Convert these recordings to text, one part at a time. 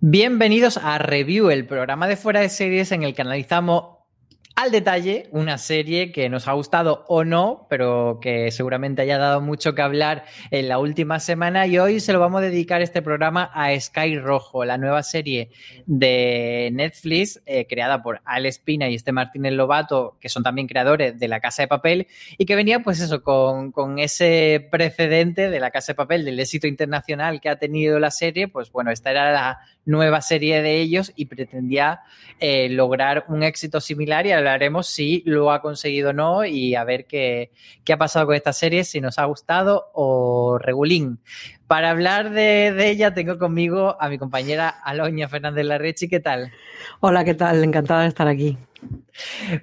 Bienvenidos a Review, el programa de fuera de series en el que analizamos al detalle una serie que nos ha gustado o no, pero que seguramente haya dado mucho que hablar en la última semana y hoy se lo vamos a dedicar este programa a Sky Rojo, la nueva serie de Netflix eh, creada por Alex Espina y este Martínez Lobato, que son también creadores de La Casa de Papel y que venía pues eso con, ese precedente de La Casa de Papel, del éxito internacional que ha tenido la serie, pues bueno, esta era la nueva serie de ellos y pretendía eh, lograr un éxito similar y hablaremos si lo ha conseguido o no y a ver qué, qué, ha pasado con esta serie, si nos ha gustado o regulín. Para hablar de, de ella tengo conmigo a mi compañera Aloña Fernández Larrechi. ¿Qué tal? Hola, ¿qué tal? Encantada de estar aquí.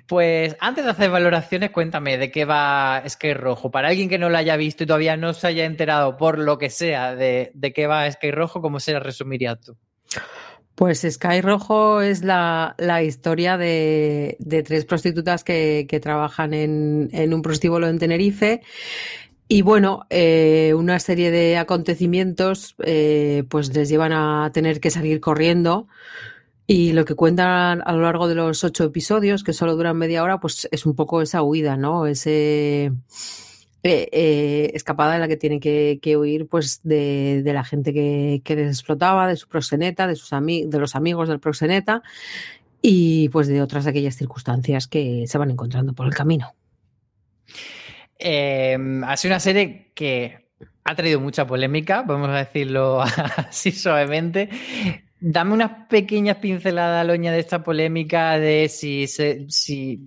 Pues antes de hacer valoraciones, cuéntame de qué va Sky Rojo. Para alguien que no lo haya visto y todavía no se haya enterado por lo que sea de, de qué va Sky Rojo, ¿cómo se la resumirías tú? Pues Sky Rojo es la, la historia de, de, tres prostitutas que, que trabajan en, en, un prostíbulo en Tenerife. Y bueno, eh, una serie de acontecimientos eh, pues les llevan a tener que salir corriendo. Y lo que cuentan a lo largo de los ocho episodios, que solo duran media hora, pues es un poco esa huida, ¿no? Ese eh, escapada en la que tienen que, que huir pues de, de, la gente que, que, les explotaba, de su proxeneta, de, sus de los amigos del proxeneta y pues de otras de aquellas circunstancias que se van encontrando por el camino. Eh, ha sido una serie que ha traído mucha polémica, vamos a decirlo así suavemente. Dame unas pequeñas pinceladas, Loña, de esta polémica de si, se, si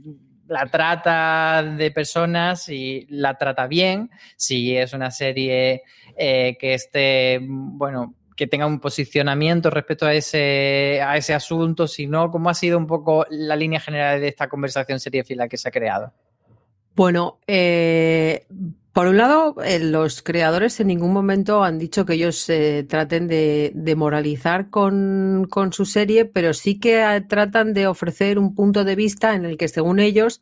la trata de personas y la trata bien, si es una serie eh, que esté, bueno, que tenga un posicionamiento respecto a ese, a ese asunto, si no, ¿cómo ha sido un poco la línea general de esta conversación seriefila que se ha creado? Bueno, eh, por un lado, eh, los creadores en ningún momento han dicho que ellos eh, traten de, de moralizar con, su serie, pero sí que eh, tratan de ofrecer un punto de vista en el que, según ellos,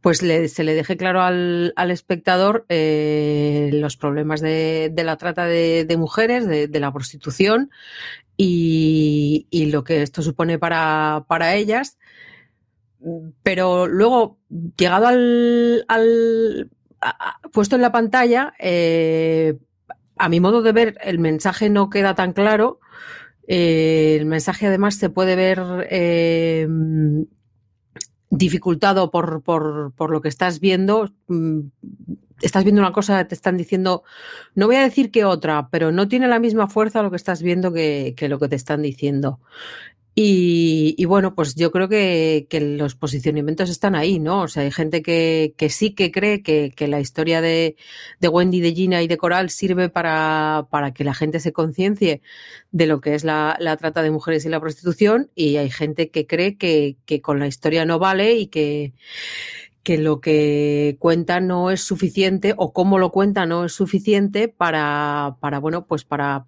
pues le, se le deje claro al, al espectador eh, los problemas de, de, la trata de, mujeres, de, la prostitución y, lo que esto supone para, para ellas. Pero luego, llegado al, al puesto en la pantalla, eh, a mi modo de ver, el mensaje no queda tan claro. Eh, el mensaje además se puede ver eh, dificultado por, por, lo que estás viendo. Estás viendo una cosa, te están diciendo, no voy a decir que otra, pero no tiene la misma fuerza lo que estás viendo que, que lo que te están diciendo. Y, y, bueno, pues yo creo que, que, los posicionamientos están ahí, ¿no? O sea, hay gente que, que sí que cree que, que la historia de, de, Wendy, de Gina y de Coral sirve para, para que la gente se conciencie de lo que es la, la, trata de mujeres y la prostitución, y hay gente que cree que, que con la historia no vale y que, que lo que cuenta no es suficiente o cómo lo cuenta no es suficiente para, para bueno, pues para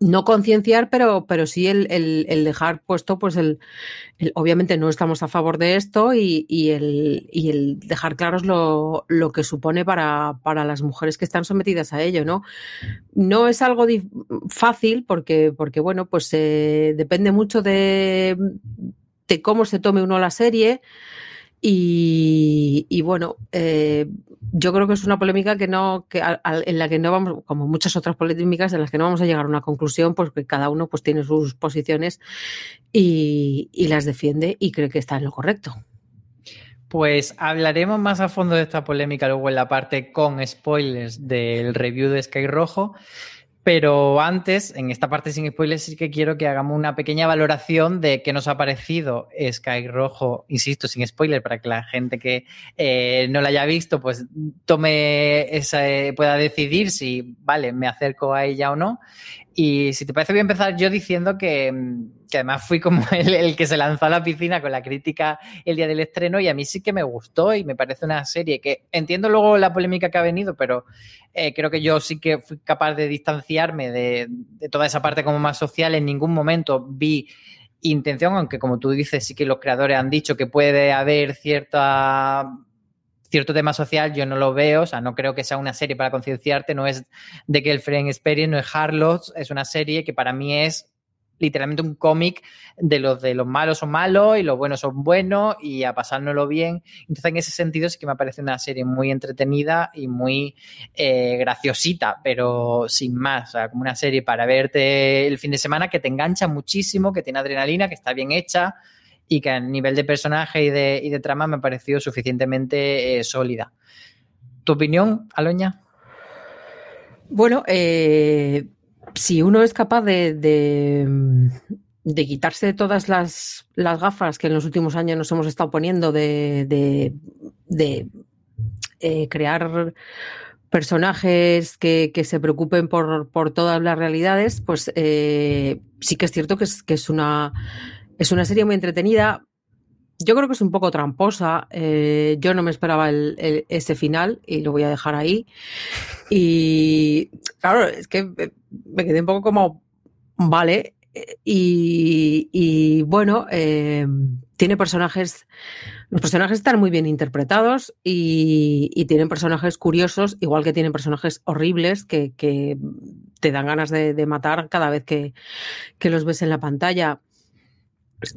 no concienciar, pero, pero sí el, el, dejar puesto, pues el, el, obviamente no estamos a favor de esto y, y, el, y el dejar claros lo, lo que supone para, para las mujeres que están sometidas a ello, ¿no? No es algo fácil porque, porque bueno, pues eh, depende mucho de, de cómo se tome uno la serie. Y, y bueno, eh, yo creo que es una polémica que no, que a, en la que no vamos, como muchas otras polémicas, en las que no vamos a llegar a una conclusión, porque cada uno pues tiene sus posiciones y, y las defiende y cree que está en lo correcto. Pues hablaremos más a fondo de esta polémica luego en la parte con spoilers del review de Sky Rojo. Pero antes, en esta parte sin spoilers, sí que quiero que hagamos una pequeña valoración de qué nos ha parecido Sky Rojo, insisto, sin spoiler, para que la gente que eh, no la haya visto, pues tome esa, pueda decidir si, vale, me acerco a ella o no. Y si te parece, voy a empezar yo diciendo que, que además fui como el, el, que se lanzó a la piscina con la crítica el día del estreno y a mí sí que me gustó y me parece una serie que entiendo luego la polémica que ha venido, pero eh, creo que yo sí que fui capaz de distanciarme de toda esa parte como más social. En ningún momento vi intención, aunque como tú dices, sí que los creadores han dicho que puede haber cierta cierto tema social yo no lo veo, o sea, no creo que sea una serie para concienciarte, no es de que el Friend Experience, no es Harlots, es una serie que para mí es literalmente un cómic de los de los malos son malos y los buenos son buenos y a pasárnoslo bien. Entonces, en ese sentido, sí que me parece una serie muy entretenida y muy eh, graciosita, pero sin más. O sea, como una serie para verte el fin de semana que te engancha muchísimo, que tiene adrenalina, que está bien hecha y que a nivel de personaje y de, y de trama me ha parecido suficientemente eh, sólida. ¿Tu opinión, Aloña? Bueno, eh, si uno es capaz de, de, quitarse todas las, las, gafas que en los últimos años nos hemos estado poniendo de, de eh, crear personajes que, que, se preocupen por, por, todas las realidades, pues sí que es cierto que es, que es, una, es una serie muy entretenida. Yo creo que es un poco tramposa. Eh, yo no me esperaba el, ese final y lo voy a dejar ahí. Y claro, es que me quedé un poco como, vale. Y, bueno, eh, tiene personajes, los personajes están muy bien interpretados y, tienen personajes curiosos, igual que tienen personajes horribles que, te dan ganas de, matar cada vez que los ves en la pantalla.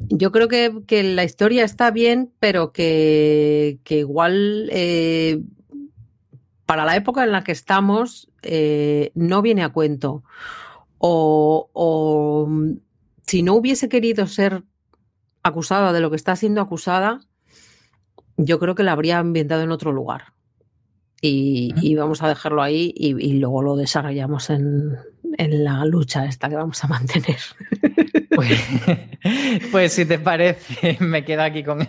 Yo creo que, la historia está bien, pero que, igual eh, para la época en la que estamos eh, no viene a cuento. O, si no hubiese querido ser acusada de lo que está siendo acusada, yo creo que la habría ambientado en otro lugar. Y, vamos a dejarlo ahí y, luego lo desarrollamos en, en, la lucha esta que vamos a mantener. Pues, pues, si te parece, me quedo aquí con,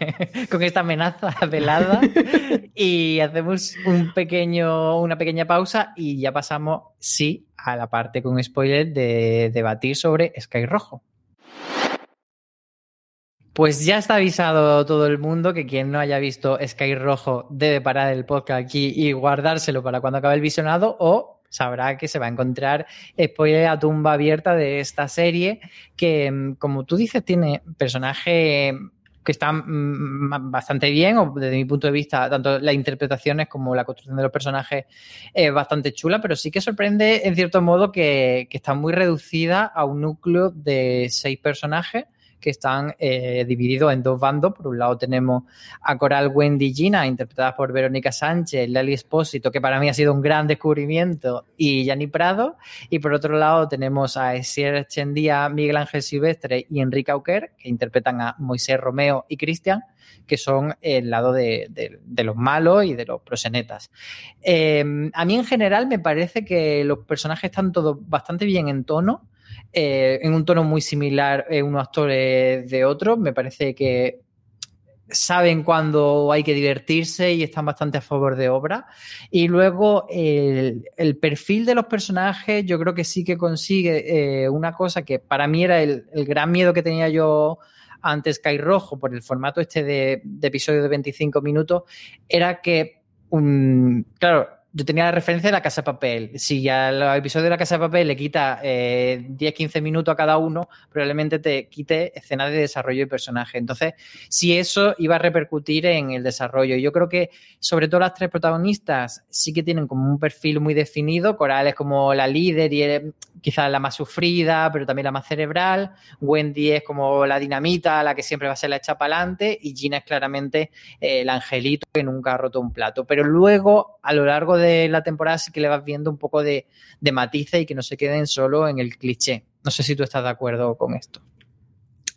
con, esta amenaza velada y hacemos un pequeño, una pequeña pausa y ya pasamos, sí, a la parte con spoiler de debatir sobre Sky Rojo. Pues ya está avisado todo el mundo que quien no haya visto Sky Rojo debe parar el podcast aquí y guardárselo para cuando acabe el visionado o sabrá que se va a encontrar spoiler a tumba abierta de esta serie que, mm, como tú dices, tiene personajes que están mm, bastante bien, o desde mi punto de vista, tanto las interpretaciones como la construcción de los personajes es bastante chula, pero sí que sorprende en cierto modo que, que está muy reducida a un núcleo de seis personajes que están eh, divididos en dos bandos. Por un lado tenemos a Coral Wendy Gina, interpretada por Verónica Sánchez, Lali Espósito, que para mí ha sido un gran descubrimiento, y Yanni Prado. Y por otro lado tenemos a Esier Chendía, Miguel Ángel Silvestre y Enrique Auquer, que interpretan a Moisés Romeo y Cristian, que son el lado de, los malos y de los prosenetas. Eh, a mí en general me parece que los personajes están todos bastante bien en tono. Eh, en un tono muy similar eh, unos actores de otros. Me parece que saben cuándo hay que divertirse y están bastante a favor de obra. Y luego el, perfil de los personajes, yo creo que sí que consigue eh, una cosa que para mí era el, gran miedo que tenía yo antes Sky Rojo por el formato este de, de episodio de 25 minutos, era que, claro, yo tenía la referencia de la Casa de Papel. Si al episodio de la Casa de Papel le quita eh, 10-15 minutos a cada uno, probablemente te quite escenas de desarrollo de personaje. Entonces, si eso iba a repercutir en el desarrollo. Yo creo que, sobre todo las tres protagonistas, sí que tienen como un perfil muy definido. Coral es como la líder y quizás la más sufrida, pero también la más cerebral. Wendy es como la dinamita, la que siempre va a ser la hecha para adelante. Y Gina es claramente eh, el angelito que nunca ha roto un plato. Pero luego, a lo largo de de la temporada sí que le vas viendo un poco de, de matices y que no se queden solo en el cliché. No sé si tú estás de acuerdo con esto.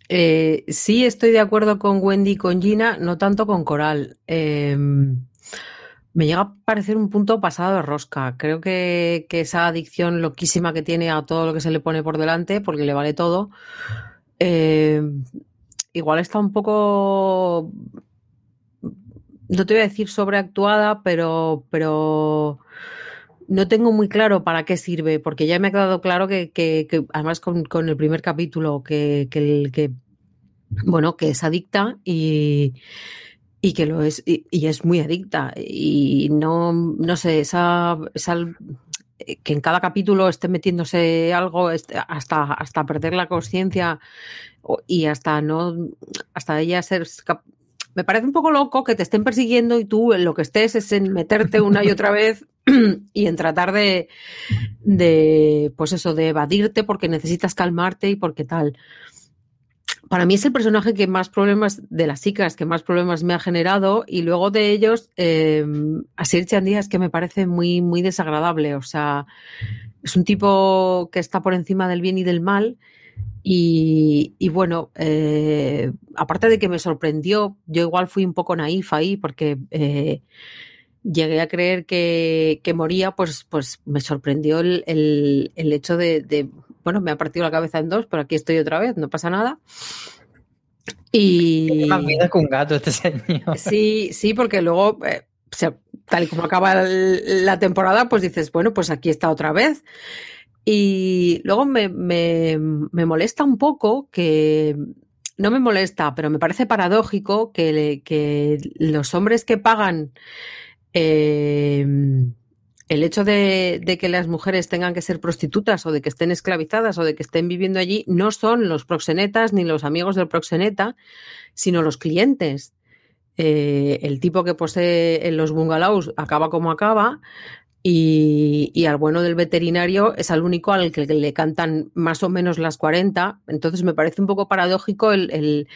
Eh, sí, estoy de acuerdo con Wendy y con Gina, no tanto con Coral. Em, me llega a parecer un punto pasado de rosca. Creo que, esa adicción loquísima que tiene a todo lo que se le pone por delante, porque le vale todo, em, igual está un poco no te voy a decir sobreactuada, pero, pero no tengo muy claro para qué sirve, porque ya me ha quedado claro que, además con, con, el primer capítulo, que, que, que, bueno, que es adicta y, y que lo es, y, es muy adicta. Y no, no sé, esa, que en cada capítulo esté metiéndose algo hasta, hasta perder la conciencia y hasta no hasta ella ser me parece un poco loco que te estén persiguiendo y tú lo que estés es en meterte una y otra vez y en tratar de, pues eso, de evadirte porque necesitas calmarte y porque tal. Para mí es el personaje que más problemas de las chicas, que más problemas me ha generado y luego de ellos, eh, Asir Chandía es que me parece muy, muy desagradable. O sea, es un tipo que está por encima del bien y del mal y, bueno, eh, aparte de que me sorprendió, yo igual fui un poco naif ahí porque eh, llegué a creer que, moría, pues, pues me sorprendió el, hecho de, bueno, me ha partido la cabeza en dos, pero aquí estoy otra vez, no pasa nada. Y... Más vida que un gato este señor. Sí, sí, porque luego, eh, tal y como acaba la temporada, pues dices, bueno, pues aquí está otra vez. Y luego me, molesta un poco que, no me molesta, pero me parece paradójico que, que los hombres que pagan em, el hecho de, que las mujeres tengan que ser prostitutas o de que estén esclavizadas o de que estén viviendo allí no son los proxenetas ni los amigos del proxeneta, sino los clientes. Eh, el tipo que posee en los bungalows acaba como acaba, y, al bueno del veterinario es al único al que le cantan más o menos las 40. Entonces me parece un poco paradójico el,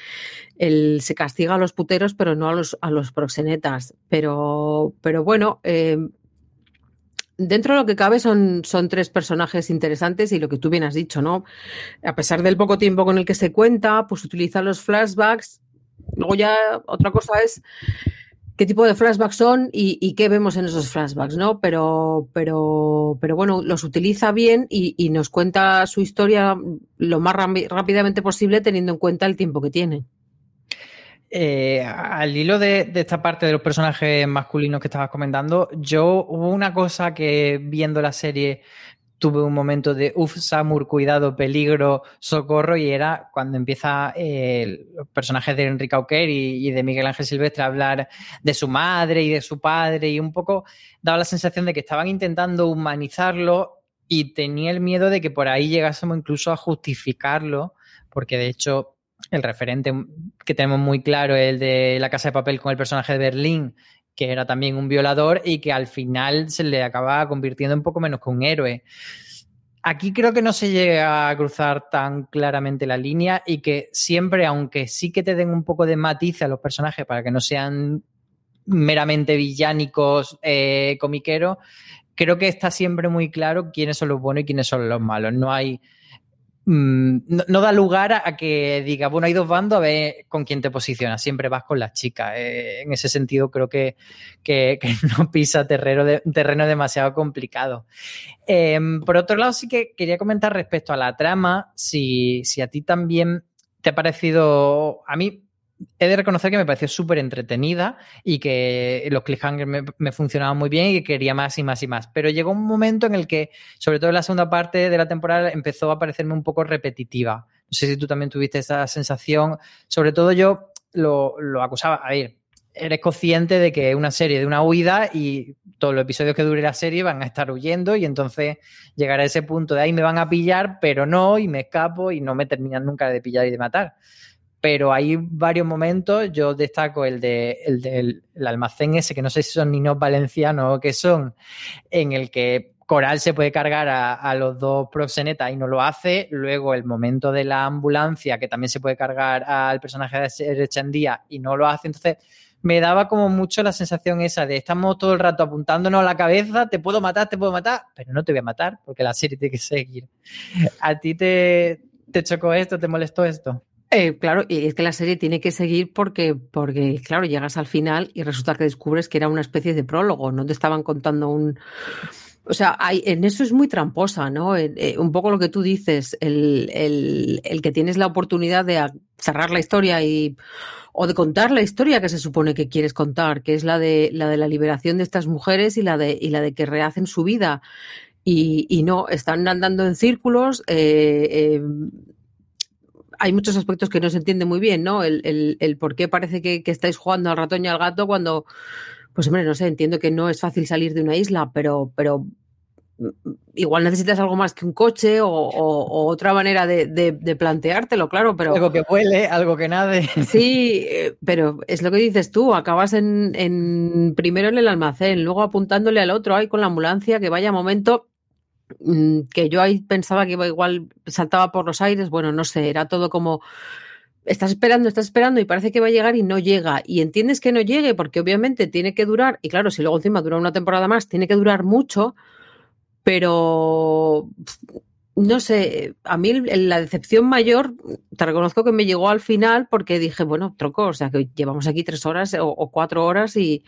se castiga a los puteros, pero no a los, a los proxenetas. Pero, pero bueno, eh, dentro de lo que cabe son, son tres personajes interesantes y lo que tú bien has dicho, ¿no? A pesar del poco tiempo con el que se cuenta, pues utiliza los flashbacks. Luego ya otra cosa es qué tipo de flashbacks son y, qué vemos en esos flashbacks, ¿no? Pero, pero, pero bueno, los utiliza bien y, nos cuenta su historia lo más rápidamente posible teniendo en cuenta el tiempo que tiene. Eh, al hilo de, esta parte de los personajes masculinos que estabas comentando, yo hubo una cosa que viendo la serie tuve un momento de uff, Samur, cuidado, peligro, socorro, y era cuando empieza eh, los personajes de Enrique Auquer y, de Miguel Ángel Silvestre a hablar de su madre y de su padre, y un poco daba la sensación de que estaban intentando humanizarlo y tenía el miedo de que por ahí llegásemos incluso a justificarlo, porque de hecho el referente que tenemos muy claro es el de La Casa de Papel con el personaje de Berlín, que era también un violador y que al final se le acaba convirtiendo en poco menos que un héroe. Aquí creo que no se llega a cruzar tan claramente la línea y que siempre, aunque sí que te den un poco de matiz a los personajes para que no sean meramente villánicos, eh, comiqueros, creo que está siempre muy claro quiénes son los buenos y quiénes son los malos. No hay Mm, no, da lugar a, que diga, bueno, hay dos bandos, a ver con quién te posicionas. Siempre vas con las chicas. Eh, en ese sentido, creo que, no pisa terreno, terreno demasiado complicado. Em, por otro lado, sí que quería comentar respecto a la trama, si, si a ti también te ha parecido. A mí he de reconocer que me pareció súper entretenida y que los cliffhangers me, funcionaban muy bien y que quería más y más y más. Pero llegó un momento en el que, sobre todo en la segunda parte de la temporada, empezó a parecerme un poco repetitiva. No sé si tú también tuviste esa sensación. Sobre todo yo lo, acusaba. A ver, eres consciente de que es una serie de una huida y todos los episodios que dure la serie van a estar huyendo y entonces llegar a ese punto de ahí me van a pillar, pero no, y me escapo y no me terminan nunca de pillar y de matar pero hay varios momentos, yo destaco el, de, el del almacén ese, que no sé si son niños valencianos o qué son, en el que Coral se puede cargar a, los dos proxenetas y no lo hace. Luego el momento de la ambulancia, que también se puede cargar al personaje de Echandía y no lo hace. Entonces me daba como mucho la sensación esa de estamos todo el rato apuntándonos a la cabeza, te puedo matar, te puedo matar, pero no te voy a matar porque la serie tiene que seguir. ¿A ti te, te chocó esto, te molestó esto? Eh, claro, y es que la serie tiene que seguir porque, porque, claro, llegas al final y resulta que descubres que era una especie de prólogo, no te estaban contando un... O sea, hay, en eso es muy tramposa, ¿no? Eh, eh, un poco lo que tú dices, el, el, el, que tienes la oportunidad de cerrar la historia y o de contar la historia que se supone que quieres contar, que es la de la de la liberación de estas mujeres y la de y la de que rehacen su vida. Y, y no, están andando en círculos, eh, hay muchos aspectos que no se entiende muy bien, ¿no? El, el, por qué parece que, estáis jugando al ratón y al gato cuando, pues hombre, no sé, entiendo que no es fácil salir de una isla, pero, pero igual necesitas algo más que un coche o, otra manera de, planteártelo, claro, pero... Algo que vuele, algo que nade. Sí, eh, pero es lo que dices tú, acabas en, primero en el almacén, luego apuntándole al otro ahí con la ambulancia, que vaya momento mm, que yo ahí pensaba que igual saltaba por los aires, bueno, no sé, era todo como estás esperando, estás esperando y parece que va a llegar y no llega. Y entiendes que no llegue porque obviamente tiene que durar, y claro, si luego encima dura una temporada más, tiene que durar mucho, pero no sé, a mí la decepción mayor, te reconozco que me llegó al final porque dije, bueno, troco, o sea, que llevamos aquí tres horas o, cuatro horas y,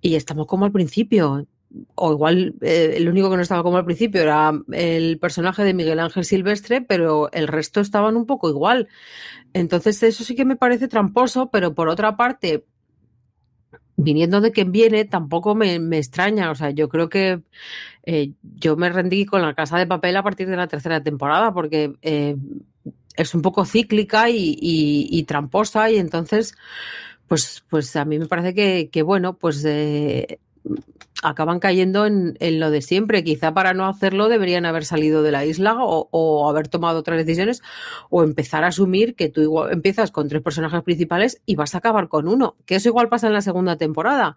y estamos como al principio o igual eh, el único que no estaba como al principio era el personaje de Miguel Ángel Silvestre, pero el resto estaban un poco igual. Entonces eso sí que me parece tramposo, pero por otra parte, viniendo de quien viene, tampoco me, extraña. O sea, yo creo que eh, yo me rendí con la casa de papel a partir de la tercera temporada, porque eh, es un poco cíclica y, tramposa, y entonces, pues, pues a mí me parece que bueno, pues acaban cayendo en, lo de siempre. Quizá para no hacerlo deberían haber salido de la isla o, haber tomado otras decisiones o empezar a asumir que tú igual empiezas con tres personajes principales y vas a acabar con uno. Que eso igual pasa en la segunda temporada.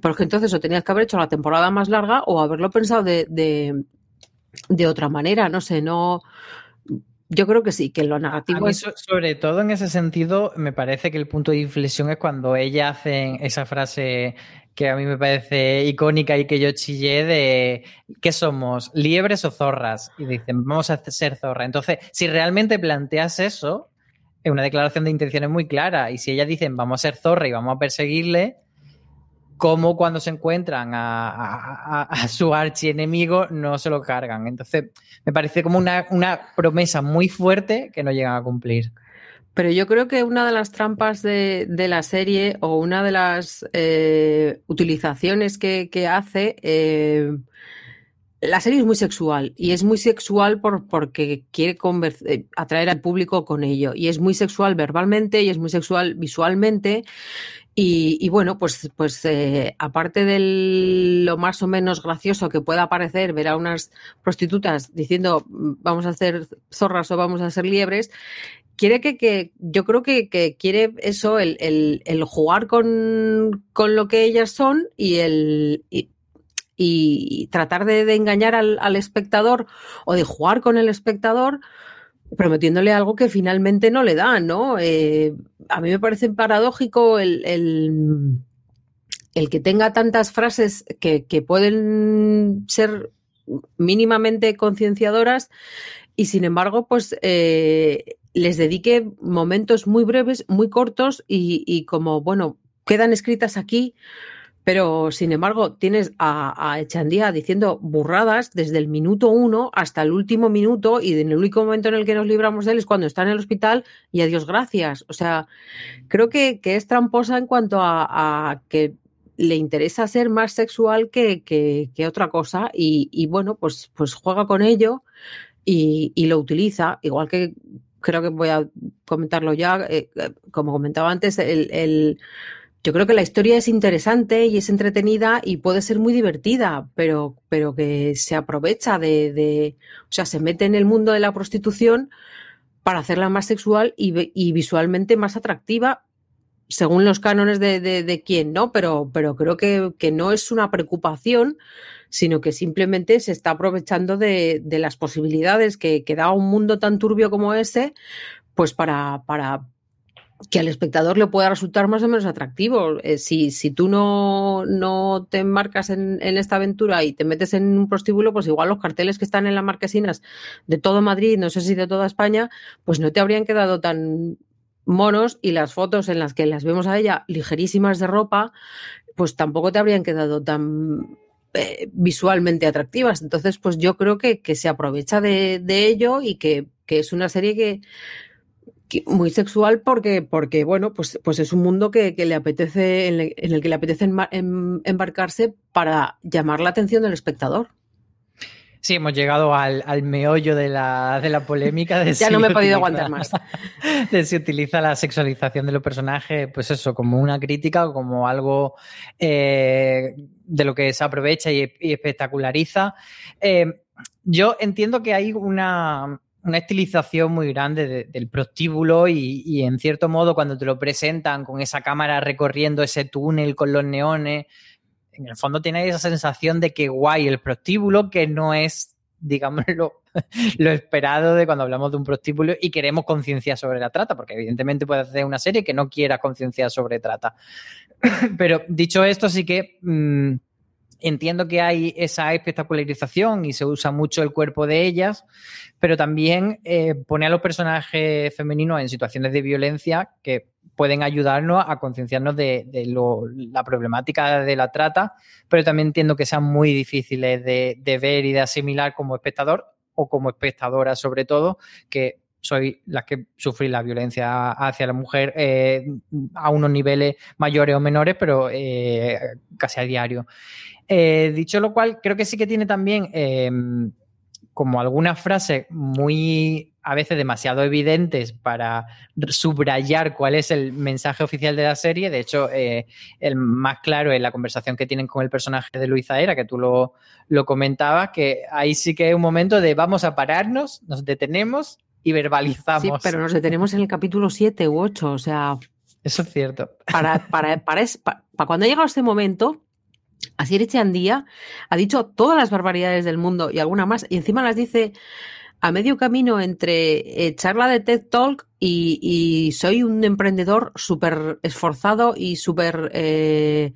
Porque entonces o tenías que haber hecho la temporada más larga o haberlo pensado de, de, otra manera. No sé, no. Yo creo que sí, que lo negativo es. Sobre todo en ese sentido, me parece que el punto de inflexión es cuando ella hace esa frase que a mí me parece icónica y que yo chillé de ¿qué somos? ¿Liebres o zorras? Y dicen, vamos a ser zorras. Entonces, si realmente planteas eso, es una declaración de intenciones muy clara. Y si ellas dicen, vamos a ser zorra y vamos a perseguirle, ¿cómo cuando se encuentran a, su archienemigo no se lo cargan? Entonces, me parece como una, una promesa muy fuerte que no llegan a cumplir. Pero yo creo que una de las trampas de, la serie o una de las eh, utilizaciones que, hace, eh, la serie es muy sexual y es muy sexual por, porque quiere eh, atraer al público con ello. Y es muy sexual verbalmente y es muy sexual visualmente y, bueno, pues, pues aparte de lo más o menos gracioso que pueda parecer ver a unas prostitutas diciendo vamos a hacer zorras o vamos a hacer liebres, quiere que, yo creo que, quiere eso, el, jugar con, lo que ellas son y el y, tratar de, engañar al, espectador o de jugar con el espectador prometiéndole algo que finalmente no le da, ¿no? Eh, a mí me parece paradójico el, el, que tenga tantas frases que, que pueden ser mínimamente concienciadoras y sin embargo, pues eh, les dedique momentos muy breves, muy cortos y, como, bueno, quedan escritas aquí, pero sin embargo tienes a, a, Echandía diciendo burradas desde el minuto uno hasta el último minuto y en el único momento en el que nos libramos de él es cuando está en el hospital y adiós gracias. O sea, creo que, es tramposa en cuanto a, que le interesa ser más sexual que, que, otra cosa y, y, bueno, pues, pues juega con ello y, y lo utiliza, igual que creo que voy a comentarlo ya, eh, eh, como comentaba antes, el, yo creo que la historia es interesante y es entretenida y puede ser muy divertida, pero, pero que se aprovecha de, o sea, se mete en el mundo de la prostitución para hacerla más sexual y, visualmente más atractiva, según los cánones de, de, quién, ¿no? Pero, pero creo que, que no es una preocupación sino que simplemente se está aprovechando de, las posibilidades que, da un mundo tan turbio como ese, pues para, para que al espectador le pueda resultar más o menos atractivo. Eh, si, si tú no, no te embarcas en, esta aventura y te metes en un prostíbulo, pues igual los carteles que están en las marquesinas de todo Madrid, no sé si de toda España, pues no te habrían quedado tan monos y las fotos en las que las vemos a ella ligerísimas de ropa, pues tampoco te habrían quedado tan eh, visualmente atractivas. Entonces, pues yo creo que, se aprovecha de, ello y que, es una serie que, muy sexual porque, porque bueno, pues, pues es un mundo que, le apetece, en, el que le apetece embarcarse para llamar la atención del espectador. Sí, hemos llegado al, meollo de la, de la polémica. De ya no me he podido aguantar más. De si utiliza la sexualización de los personajes, pues eso, como una crítica o como algo eh, de lo que se aprovecha y, espectaculariza. Eh, yo entiendo que hay una, estilización muy grande del prostíbulo y, y, en cierto modo cuando te lo presentan con esa cámara recorriendo ese túnel con los neones en el fondo tiene esa sensación de que guay el prostíbulo, que no es, digamos, lo, esperado de cuando hablamos de un prostíbulo y queremos conciencia sobre la trata, porque evidentemente puede hacer una serie que no quiera conciencia sobre trata. Pero dicho esto, sí que mm, entiendo que hay esa espectacularización y se usa mucho el cuerpo de ellas, pero también eh, pone a los personajes femeninos en situaciones de violencia que pueden ayudarnos a concienciarnos de, la problemática de la trata, pero también entiendo que sean muy difíciles de, ver y de asimilar como espectador o como espectadora sobre todo, que soy las que sufrí la violencia hacia la mujer eh, a unos niveles mayores o menores, pero eh, casi a diario. Eh, dicho lo cual, creo que sí que tiene también como algunas frases muy a veces demasiado evidentes para subrayar cuál es el mensaje oficial de la serie. De hecho, el más claro es la conversación que tienen con el personaje de Luisa Era, que tú lo, lo comentabas, que ahí sí que es un momento de vamos a pararnos, nos detenemos y verbalizamos. Sí, pero nos detenemos en el capítulo 7 u 8, o sea... Eso es cierto. Para, para, para, para cuando ha llegado este momento, Asier Echandía ha dicho todas las barbaridades del mundo y alguna más, y encima las dice a medio camino entre eh, charla de TED Talk y, soy un emprendedor súper esforzado y súper eh,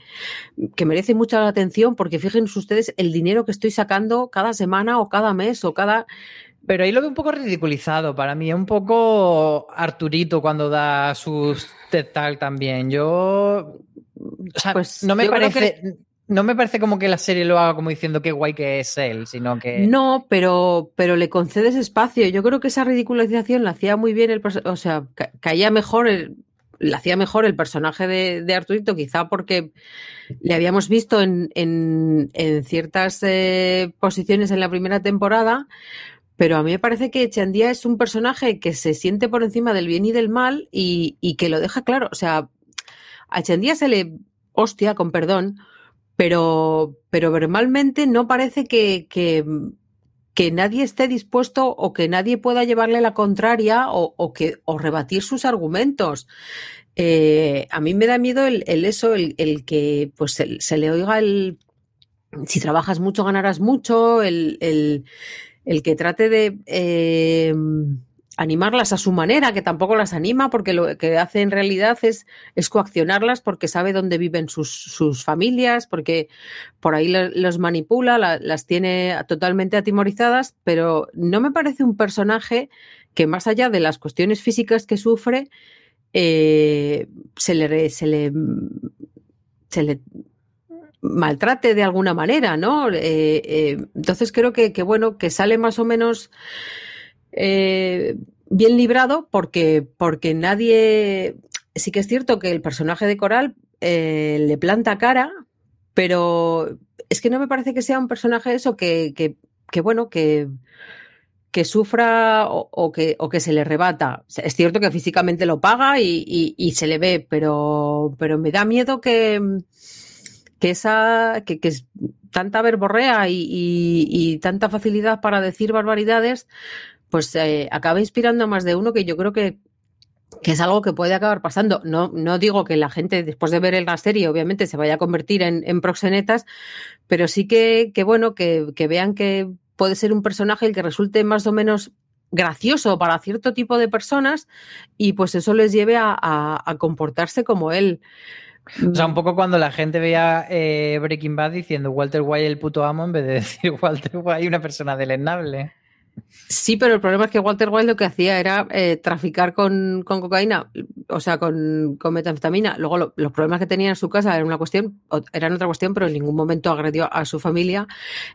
que merece mucha atención porque fíjense ustedes el dinero que estoy sacando cada semana o cada mes o cada... Pero ahí lo veo un poco ridiculizado para mí, un poco Arturito cuando da sus Talk también. Yo... O sea, pues no me parece no me parece como que la serie lo haga como diciendo qué guay que es él, sino que. No, pero, pero le concedes espacio. Yo creo que esa ridiculización la hacía muy bien el O sea, caía mejor el, le hacía mejor el personaje de, de, Arturito, quizá porque le habíamos visto en, en, en ciertas eh, posiciones en la primera temporada, pero a mí me parece que Chandía es un personaje que se siente por encima del bien y del mal y, que lo deja claro. O sea, a Chandía se le, hostia, con perdón, pero, pero verbalmente no parece que, que, nadie esté dispuesto o que nadie pueda llevarle la contraria o, que, o rebatir sus argumentos. Eh, a mí me da miedo el, eso, el, que pues se, le oiga el si trabajas mucho ganarás mucho, el, el, que trate de eh, animarlas a su manera, que tampoco las anima, porque lo que hace en realidad es, coaccionarlas porque sabe dónde viven sus, sus familias, porque por ahí los manipula, las tiene totalmente atimorizadas, pero no me parece un personaje que más allá de las cuestiones físicas que sufre, eh, se, le, se le maltrate de alguna manera, ¿no? Eh, eh, entonces creo que, bueno, que sale más o menos eh, bien librado porque, porque nadie. Sí que es cierto que el personaje de Coral le planta cara, pero es que no me parece que sea un personaje eso que, que, que bueno, que, que sufra o, que, o que se le rebata. Es cierto que físicamente lo paga y, y, se le ve, pero, pero me da miedo que, que esa, que, que tanta verborrea y, y, tanta facilidad para decir barbaridades, pues eh, acaba inspirando a más de uno que yo creo que, es algo que puede acabar pasando. No, no digo que la gente, después de ver la serie, obviamente se vaya a convertir en, proxenetas, pero sí que, bueno, que, vean que puede ser un personaje el que resulte más o menos gracioso para cierto tipo de personas y pues eso les lleve a, comportarse como él. O sea, un poco cuando la gente veía eh, Breaking Bad diciendo Walter White el puto amo en vez de decir Walter White una persona delenable. Sí, pero el problema es que Walter White lo que hacía era eh, traficar con, cocaína, o sea, con, con metanfetamina. Luego los problemas que tenía en su casa eran una cuestión, eran otra cuestión, pero en ningún momento agredió a su familia.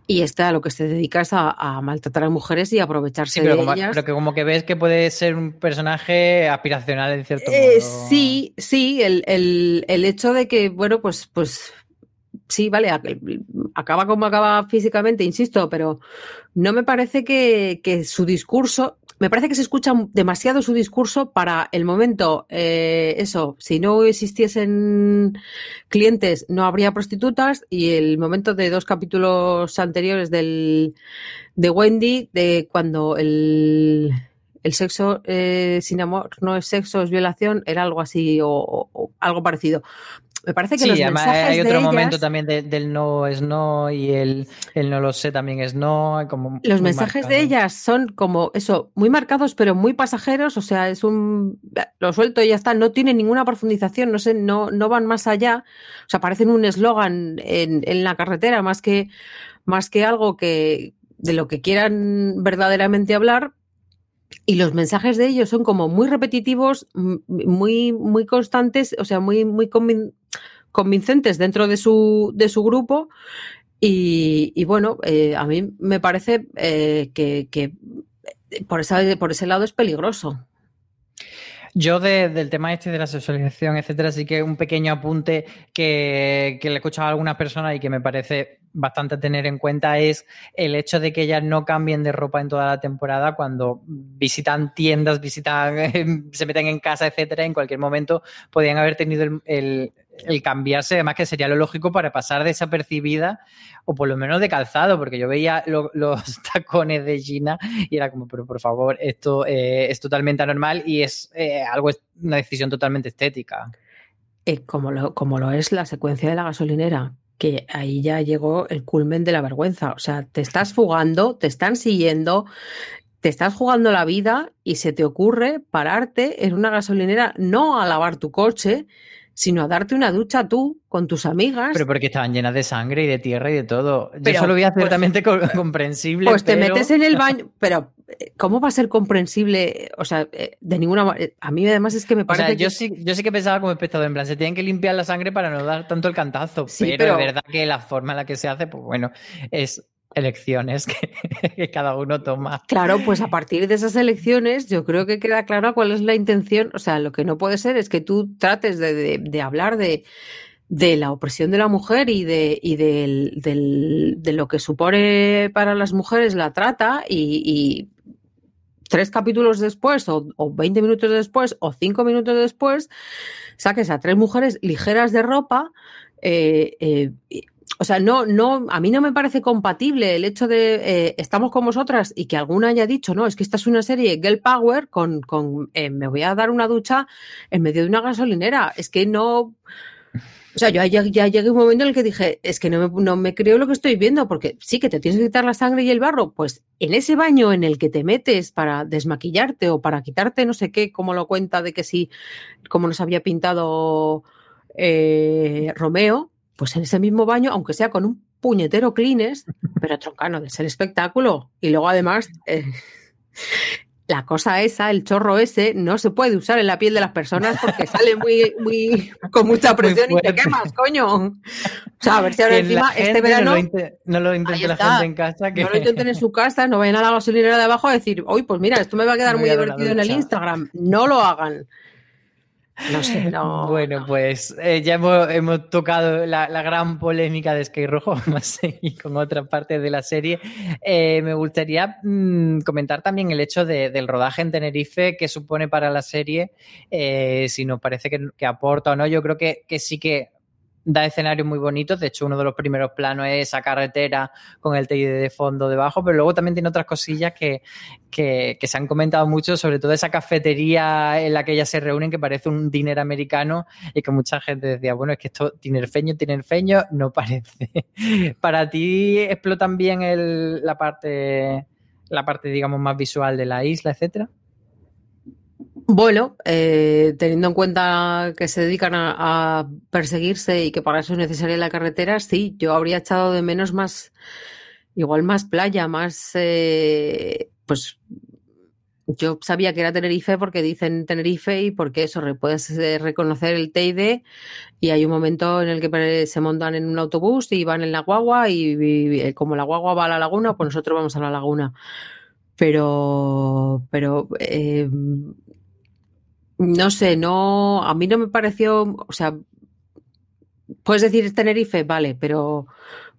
Y está lo que se dedica es a, maltratar a mujeres y aprovecharse de ellas. Pero que como que ves que puede ser un personaje aspiracional en cierto eh, modo. Sí, sí, el, el, el hecho de que, bueno, pues, pues sí, vale, acaba como acaba físicamente, insisto, pero no me parece que, su discurso, me parece que se escucha demasiado su discurso para el momento, eh, eso, si no existiesen clientes no habría prostitutas y el momento de dos capítulos anteriores del, de Wendy, de cuando el, el sexo eh, sin amor no es sexo, es violación, era algo así o algo parecido me parece que los mensajes hay otro momento también del no es no y el, el, no lo sé también es no. Como los mensajes de ellas son como eso, muy marcados pero muy pasajeros, o sea, es un lo suelto y ya está, no tiene ninguna profundización, no sé, no, no van más allá, o sea, parecen un eslogan en, en la carretera más que, más que algo que de lo que quieran verdaderamente hablar, y los mensajes de ellos son como muy repetitivos, muy, muy constantes, o sea, muy, muy convincentes dentro de su, de su grupo. Y, bueno, eh, a mí me parece eh, que, que por, esa, por ese lado es peligroso. Yo del tema este de la sexualización, etcétera, sí que un pequeño apunte que, que le he escuchado a algunas personas y que me parece bastante a tener en cuenta es el hecho de que ellas no cambien de ropa en toda la temporada cuando visitan tiendas, visitan, se meten en casa, etcétera. En cualquier momento podrían haber tenido el cambiarse, además que sería lo lógico para pasar desapercibida o por lo menos de calzado, porque yo veía los tacones de Gina y era como, pero por favor, esto eh, es totalmente anormal y es eh, algo, una decisión totalmente estética. Eh, como, lo, como lo es la secuencia de la gasolinera, que ahí ya llegó el culmen de la vergüenza. O sea, te estás fugando, te están siguiendo, te estás jugando la vida y se te ocurre pararte en una gasolinera, no a lavar tu coche, sino a darte una ducha tú con tus amigas. Pero porque estaban llenas de sangre y de tierra y de todo. Yo eso lo vi ciertamente pues, comprensible. Pues te metes en el baño, pero eh, ¿cómo va a ser comprensible? O sea, eh, de ninguna manera. A mí además es que me parece. O sea, yo, sí, yo sí que pensaba como espectador, en plan, se tienen que limpiar la sangre para no dar tanto el cantazo. pero, pero es verdad que la forma en la que se hace, pues bueno, es elecciones que, cada uno toma. Claro, pues a partir de esas elecciones yo creo que queda claro cuál es la intención. O sea, lo que no puede ser es que tú trates de, hablar de, de, la opresión de la mujer y, de, y de lo que supone para las mujeres la trata y, tres capítulos después o, o, 20 minutos después o cinco minutos después saques a tres mujeres ligeras de ropa. Eh, eh, o sea, no, no, a mí no me parece compatible el hecho de eh, estamos con vosotras y que alguna haya dicho, no, es que esta es una serie Girl Power con, con eh, me voy a dar una ducha en medio de una gasolinera. Es que no. O sea, yo ya, ya, llegué un momento en el que dije, es que no me, no me creo lo que estoy viendo, porque sí que te tienes que quitar la sangre y el barro, pues en ese baño en el que te metes para desmaquillarte o para quitarte no sé qué, como lo cuenta de que sí, como nos había pintado eh, Romeo, pues en ese mismo baño, aunque sea con un puñetero clines, pero troncano de ser espectáculo. Y luego además, eh, la cosa esa, el chorro ese, no se puede usar en la piel de las personas porque sale muy, muy, con mucha presión y te quemas, coño. O sea, a ver si ahora encima este verano. No lo, intente la gente en casa. No lo intenten en su casa, no vayan a la gasolinera de abajo a decir, uy, pues mira, esto me va a quedar muy divertido en el Instagram. No lo hagan. No sé, no. Bueno, pues eh, ya hemos, tocado la, gran polémica de Sky Rojo, vamos a seguir con otra parte de la serie. Eh, me gustaría mm, comentar también el hecho del rodaje en Tenerife, que supone para la serie, eh, si nos parece que, aporta o no. Yo creo que, que sí que da escenarios muy bonitos. De hecho, uno de los primeros planos es esa carretera con el TID de fondo debajo, pero luego también tiene otras cosillas que, se han comentado mucho, sobre todo esa cafetería en la que ellas se reúnen, que parece un dinero americano y que mucha gente decía, bueno, es que esto tinerfeño, tinerfeño, no parece. Para ti explotan bien el, la parte, la parte, digamos, más visual de la isla, etcétera. Bueno, eh, teniendo en cuenta que se dedican a, perseguirse y que para eso es necesaria la carretera, sí, yo habría echado de menos más, igual más playa, más, eh, pues yo sabía que era Tenerife porque dicen Tenerife y porque eso, puedes eh, reconocer el Teide y hay un momento en el que se montan en un autobús y van en la guagua y, como la guagua va a la laguna, pues nosotros vamos a la laguna. Pero pero no sé, no, a mí no me pareció, o sea, puedes decir Tenerife, vale, pero,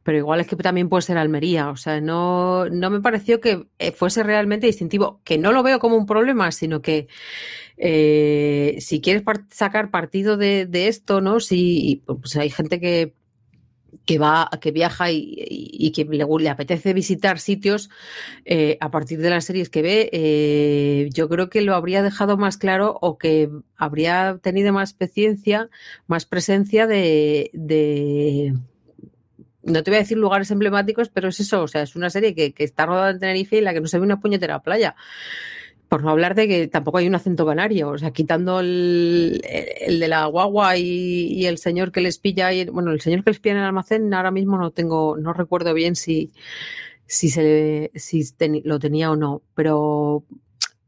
pero igual es que también puede ser Almería. O sea, no, no me pareció que eh, fuese realmente distintivo, que no lo veo como un problema, sino que eh, si quieres sacar partido de, esto, ¿no? Si pues hay gente que que va, que viaja y, que le, apetece visitar sitios eh, a partir de las series que ve, eh, yo creo que lo habría dejado más claro o que habría tenido más paciencia, más presencia de, de, no te voy a decir lugares emblemáticos, pero es eso, o sea, es una serie que, que está rodada en Tenerife y la que no se ve una puñetera playa. Por no hablar de que tampoco hay un acento canario, o sea, quitando el, de la guagua y, el señor que les pilla, y, bueno, el señor que les pilla en el almacén, ahora mismo no tengo, no recuerdo bien si, si, se, si lo tenía o no, pero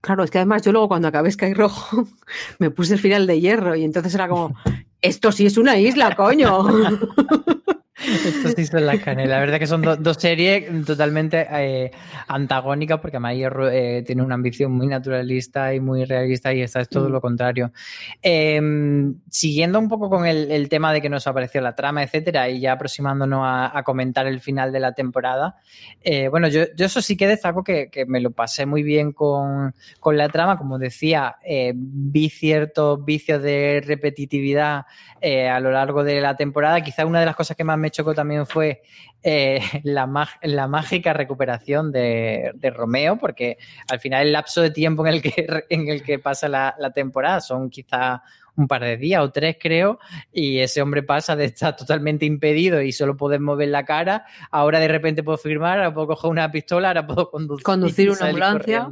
claro, es que además yo luego cuando acabé Sky Rojo me puse el final de hierro y entonces era como, esto sí es una isla, coño. Esto sí son la canela. La verdad que son dos series totalmente eh, antagónicas porque Mayer eh, tiene una ambición muy naturalista y muy realista y esta es todo mm. lo contrario. Em, siguiendo un poco con el, tema de que nos apareció la trama, etcétera, y ya aproximándonos a, comentar el final de la temporada, eh, bueno, yo, eso sí que destaco que, que me lo pasé muy bien con, con la trama. Como decía, vi ciertos vicios de repetitividad a lo largo de la temporada. Quizá una de las cosas que más me chocó también fue eh, la, la, mágica recuperación de, Romeo, porque al final el lapso de tiempo en el que, en el que pasa la temporada son quizá un par de días o tres, creo, y ese hombre pasa de estar totalmente impedido y solo poder mover la cara, ahora de repente puedo firmar, ahora puedo coger una pistola, ahora puedo conducir, conducir una ambulancia.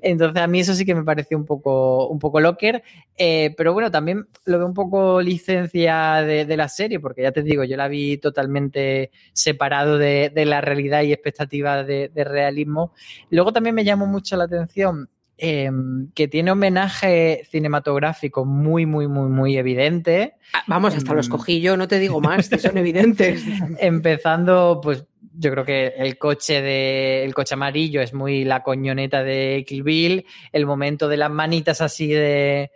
Entonces a mí eso sí que me pareció un poco, un poco locker, eh, pero bueno, también lo veo un poco licencia de, la serie, porque ya te digo, yo la vi totalmente separado de, la realidad y expectativas de, de realismo. Luego también me llamó mucho la atención Em, que tiene homenaje cinematográfico muy, muy, muy, muy evidente. Ah, vamos, hasta los em, cogí yo, no te digo más, que son evidentes. Empezando, pues yo creo que el coche de el coche amarillo es muy la coñoneta de Kill Bill, el momento de las manitas así de,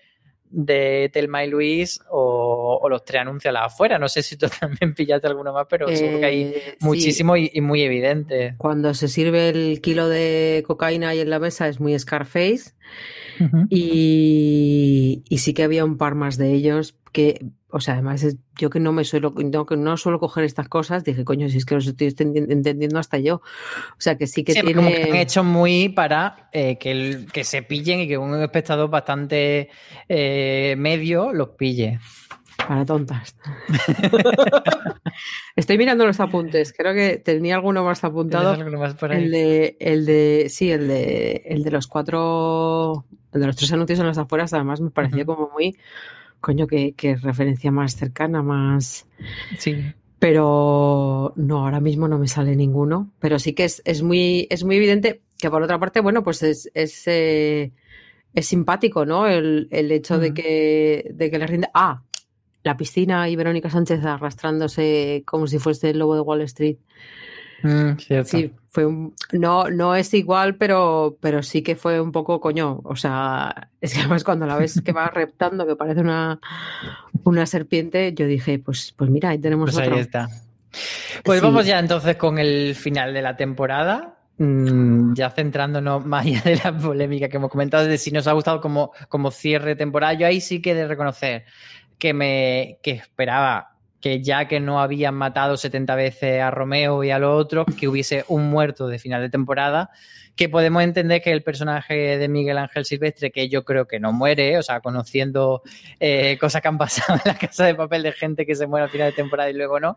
de Telma y Luis o, los tres anuncios a la afuera. No sé si tú también pillaste alguno más, pero seguro que hay eh, muchísimo y, muy evidente. Cuando se sirve el kilo de cocaína ahí en la mesa es muy Scarface. y, y, sí que había un par más de ellos que o sea, además yo que no me suelo, no, que no suelo coger estas cosas, dije, coño, si es que los estoy entendiendo hasta yo. O sea, que sí que tiene... Como que han hecho muy para eh, que, el, que se pillen y que un espectador bastante eh, medio los pille. Para tontas. Estoy mirando los apuntes. Creo que tenía alguno más apuntado. El de, el de, sí, el de, el de los cuatro, el de los tres anuncios en las afueras, además me pareció como muy coño, que, referencia más cercana, más... Sí. Pero no, ahora mismo no me sale ninguno. Pero sí que es, es, muy, es muy evidente que por otra parte, bueno, pues es, es, eh, es simpático, ¿no? El, el hecho de que, de que le rinde. Ah, la piscina y Verónica Sánchez arrastrándose como si fuese el lobo de Wall Street. Mm, sí, fue un, no, no es igual, pero, pero sí que fue un poco coño. O sea, es que además cuando la ves que va reptando, que parece una, una serpiente, yo dije, pues, pues mira, ahí tenemos pues otro. Ahí está. Pues vamos ya entonces con el final de la temporada. Mm, ya centrándonos más allá de la polémica que hemos comentado, de si nos ha gustado como, como cierre temporal, yo ahí sí que de reconocer que me que esperaba que ya que no habían matado 70 veces a Romeo y a los otros, que hubiese un muerto de final de temporada, que podemos entender que el personaje de Miguel Ángel Silvestre, que yo creo que no muere, o sea, conociendo eh, cosas que han pasado en la casa de papel de gente que se muere al final de temporada y luego no,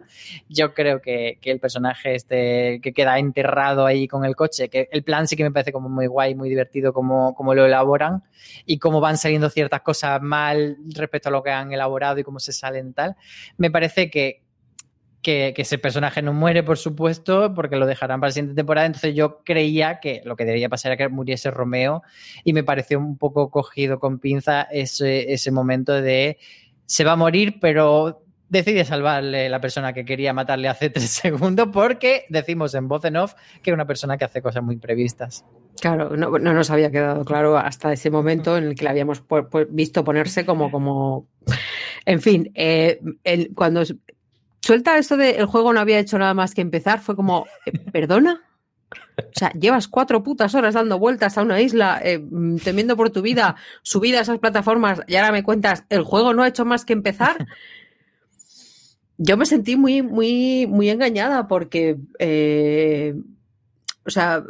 yo creo que, el personaje este que queda enterrado ahí con el coche, que el plan sí que me parece como muy guay, muy divertido como, como lo elaboran y cómo van saliendo ciertas cosas mal respecto a lo que han elaborado y cómo se salen tal, me parece que, ese personaje no muere, por supuesto, porque lo dejarán para la siguiente temporada. Entonces yo creía que lo que debía pasar era que muriese Romeo y me pareció un poco cogido con pinza ese, ese momento de se va a morir, pero decide salvarle la persona que quería matarle hace tres segundos porque decimos en voz en off que es una persona que hace cosas muy previstas. Claro, no, nos había quedado claro hasta ese momento en el que le habíamos visto ponerse como, como En fin, eh, cuando suelta esto de el juego no había hecho nada más que empezar, fue como, eh, ¿perdona? O sea, llevas cuatro putas horas dando vueltas a una isla, eh, mm, temiendo por tu vida, subida a esas plataformas y ahora me cuentas, el juego no ha hecho más que empezar. Yo me sentí muy, muy, muy engañada porque, o sea,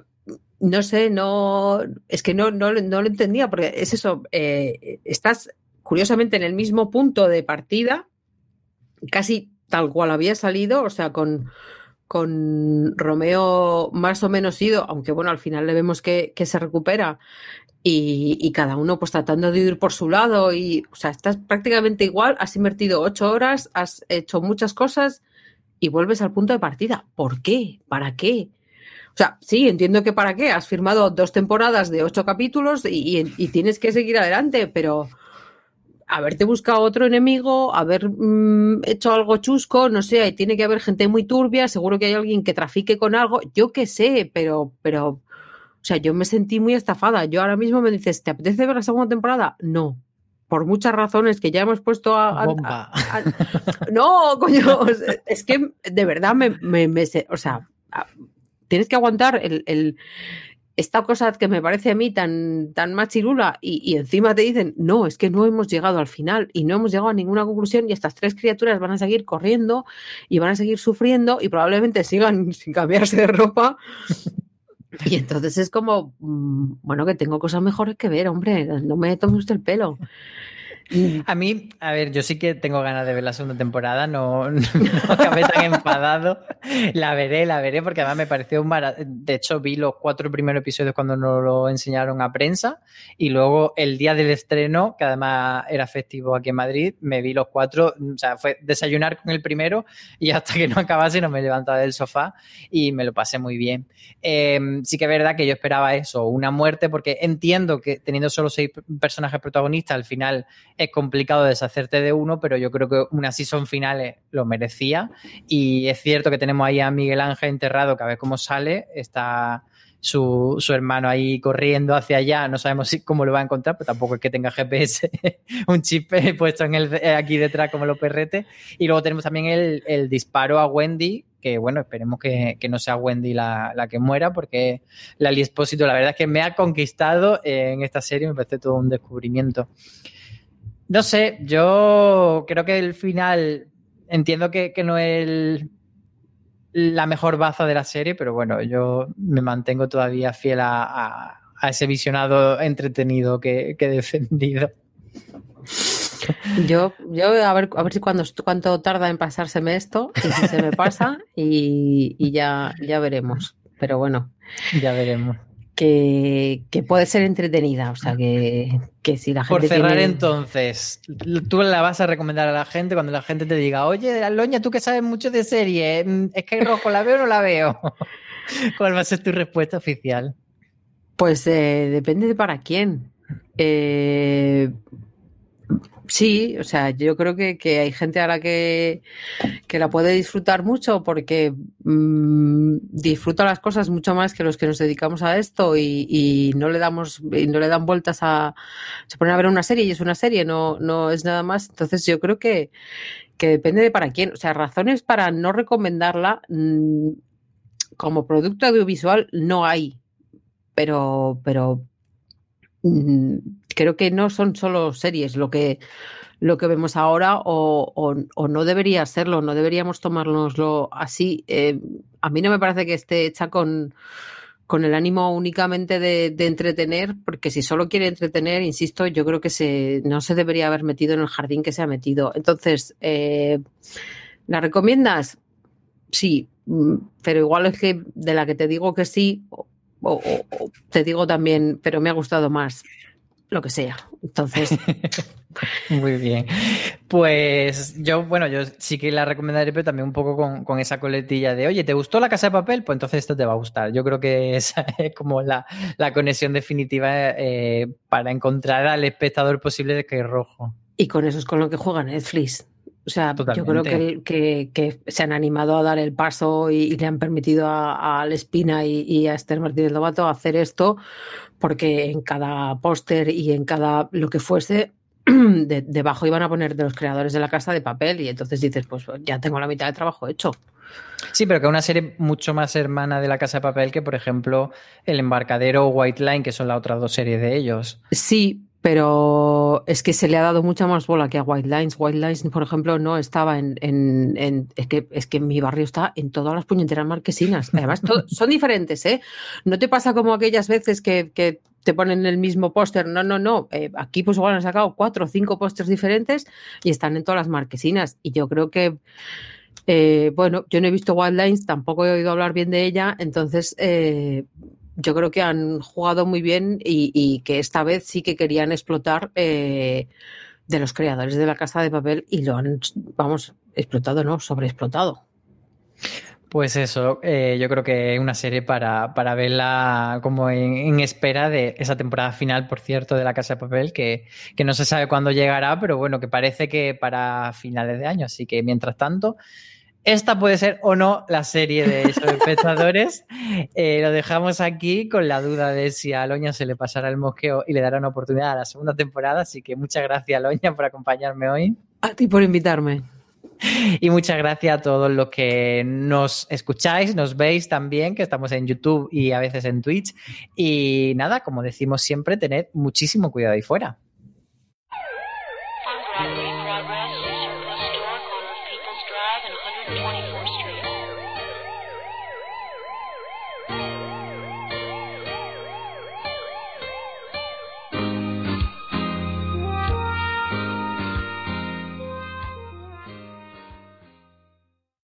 no sé, no, es que no, no, no lo entendía, porque es eso, eh, estás curiosamente en el mismo punto de partida, casi tal cual había salido, o sea, con, con Romeo más o menos ido, aunque bueno, al final le vemos que, se recupera y, y, cada uno pues tratando de ir por su lado y, o sea, estás prácticamente igual, has invertido ocho horas, has hecho muchas cosas y vuelves al punto de partida. ¿Por qué? ¿Para qué? O sea, sí, entiendo que para qué. Has firmado dos temporadas de ocho capítulos y, tienes que seguir adelante, pero haberte buscado otro enemigo, haber mm, hecho algo chusco, no sé, tiene que haber gente muy turbia, seguro que hay alguien que trafique con algo, yo qué sé, pero, pero, o sea, yo me sentí muy estafada. Yo ahora mismo me dices, ¿te apetece ver la segunda temporada? No. Por muchas razones que ya hemos puesto a. no, coño, es que de verdad me, me, me o sea, tienes que aguantar el, esta cosa que me parece a mí tan, tan machirula y, encima te dicen, no, es que no hemos llegado al final y no hemos llegado a ninguna conclusión y estas tres criaturas van a seguir corriendo y van a seguir sufriendo y probablemente sigan sin cambiarse de ropa. Y entonces es como, mm, bueno, que tengo cosas mejores que ver, hombre, no me tome usted el pelo. A mí, a ver, yo sí que tengo ganas de ver la segunda temporada, no, no, acabé tan enfadado. La veré, la veré, porque además me pareció un De hecho, vi los cuatro primeros episodios cuando nos lo enseñaron a prensa y luego el día del estreno, que además era festivo aquí en Madrid, me vi los cuatro, o sea, fue desayunar con el primero y hasta que no acabase no me levantaba del sofá y me lo pasé muy bien. Em, sí que es verdad que yo esperaba eso, una muerte, porque entiendo que teniendo solo seis personajes protagonistas, al final es complicado deshacerte de uno, pero yo creo que una season finales lo merecía. Y es cierto que tenemos ahí a Miguel Ángel enterrado, que a ver cómo sale, está su, hermano ahí corriendo hacia allá, no sabemos cómo lo va a encontrar, pero tampoco es que tenga GPS, un chip puesto en el, aquí detrás como los perretes. Y luego tenemos también el, disparo a Wendy, que bueno, esperemos que, no sea Wendy la, la, que muera, porque la Espósito la verdad es que me ha conquistado en esta serie, me parece todo un descubrimiento. No sé, yo creo que el final entiendo que, no es la mejor baza de la serie, pero bueno, yo me mantengo todavía fiel a, ese visionado entretenido que, he defendido. Yo, yo a ver, a ver si cuando, cuánto tarda en pasárseme esto, y si se me pasa, y, y ya, ya veremos. Pero bueno. Ya veremos que, puede ser entretenida. O sea, que, si la gente. Por cerrar, entonces, tú la vas a recomendar a la gente cuando la gente te diga, oye, Loña, tú que sabes mucho de serie, mm, ¿es que rojo la veo o no la veo? ¿Cuál va a ser tu respuesta oficial? Pues eh, depende de para quién. Eh, Sí, o sea, yo creo que, hay gente ahora que, que, la puede disfrutar mucho porque mm, disfruta las cosas mucho más que los que nos dedicamos a esto y, no le damos y no le dan vueltas a se ponen a ver una serie y es una serie, no, no es nada más. Entonces yo creo que, que depende de para quién. O sea, razones para no recomendarla mm, como producto audiovisual no hay. Pero, pero creo que no son solo series lo que, lo que vemos ahora o, no debería serlo, no deberíamos tomárnoslo así. Eh, a mí no me parece que esté hecha con, con el ánimo únicamente de, entretener, porque si solo quiere entretener, insisto, yo creo que se, no se debería haber metido en el jardín que se ha metido. Entonces, eh, ¿la recomiendas? Sí, mm, pero igual es que de la que te digo que sí, o te digo también, pero me ha gustado más lo que sea. Entonces. Muy bien. Pues yo, bueno, yo sí que la recomendaré, pero también un poco con, esa coletilla de, oye, ¿te gustó la casa de papel? Pues entonces esto te va a gustar. Yo creo que esa es como la, conexión definitiva eh, para encontrar al espectador posible de que es rojo. Y con eso es con lo que juega Netflix. O sea, yo creo que, se han animado a dar el paso y, le han permitido a, a Espina y, a Esther Martínez Lobato hacer esto, porque en cada póster y en cada lo que fuese debajo iban a poner de los creadores de la casa de papel y entonces dices, pues ya tengo la mitad del trabajo hecho. Sí, pero que una serie mucho más hermana de la Casa de Papel que, por ejemplo, El Embarcadero o White Line, que son las otras dos series de ellos. Sí, pero es que se le ha dado mucha más bola que a White Lines. White Lines, por ejemplo, no estaba en. en, es, que, es que mi barrio está en todas las puñeteras marquesinas. Además, son diferentes, ¿eh? No te pasa como aquellas veces que, que te ponen el mismo póster. No, no, no. Eh, aquí, pues igual han sacado cuatro o cinco pósters diferentes y están en todas las marquesinas. Y yo creo que. Eh, bueno, yo no he visto White Lines, tampoco he oído hablar bien de ella, entonces eh, yo creo que han jugado muy bien y, que esta vez sí que querían explotar eh, de los creadores de la casa de papel y lo han, vamos, explotado, no, sobreexplotado. Pues eso, eh, yo creo que es una serie para, para verla como en, espera de esa temporada final, por cierto, de La Casa de Papel, que, que no se sabe cuándo llegará, pero bueno, que parece que para finales de año. Así que mientras tanto, esta puede ser o no la serie de esos espectadores. Eh, lo dejamos aquí con la duda de si a Aloña se le pasará el mosqueo y le dará una oportunidad a la segunda temporada. Así que muchas gracias, Aloña, por acompañarme hoy. A ti por invitarme. Y muchas gracias a todos los que nos escucháis, nos veis también, que estamos en YouTube y a veces en Twitch. Y nada, como decimos siempre, tened muchísimo cuidado ahí fuera.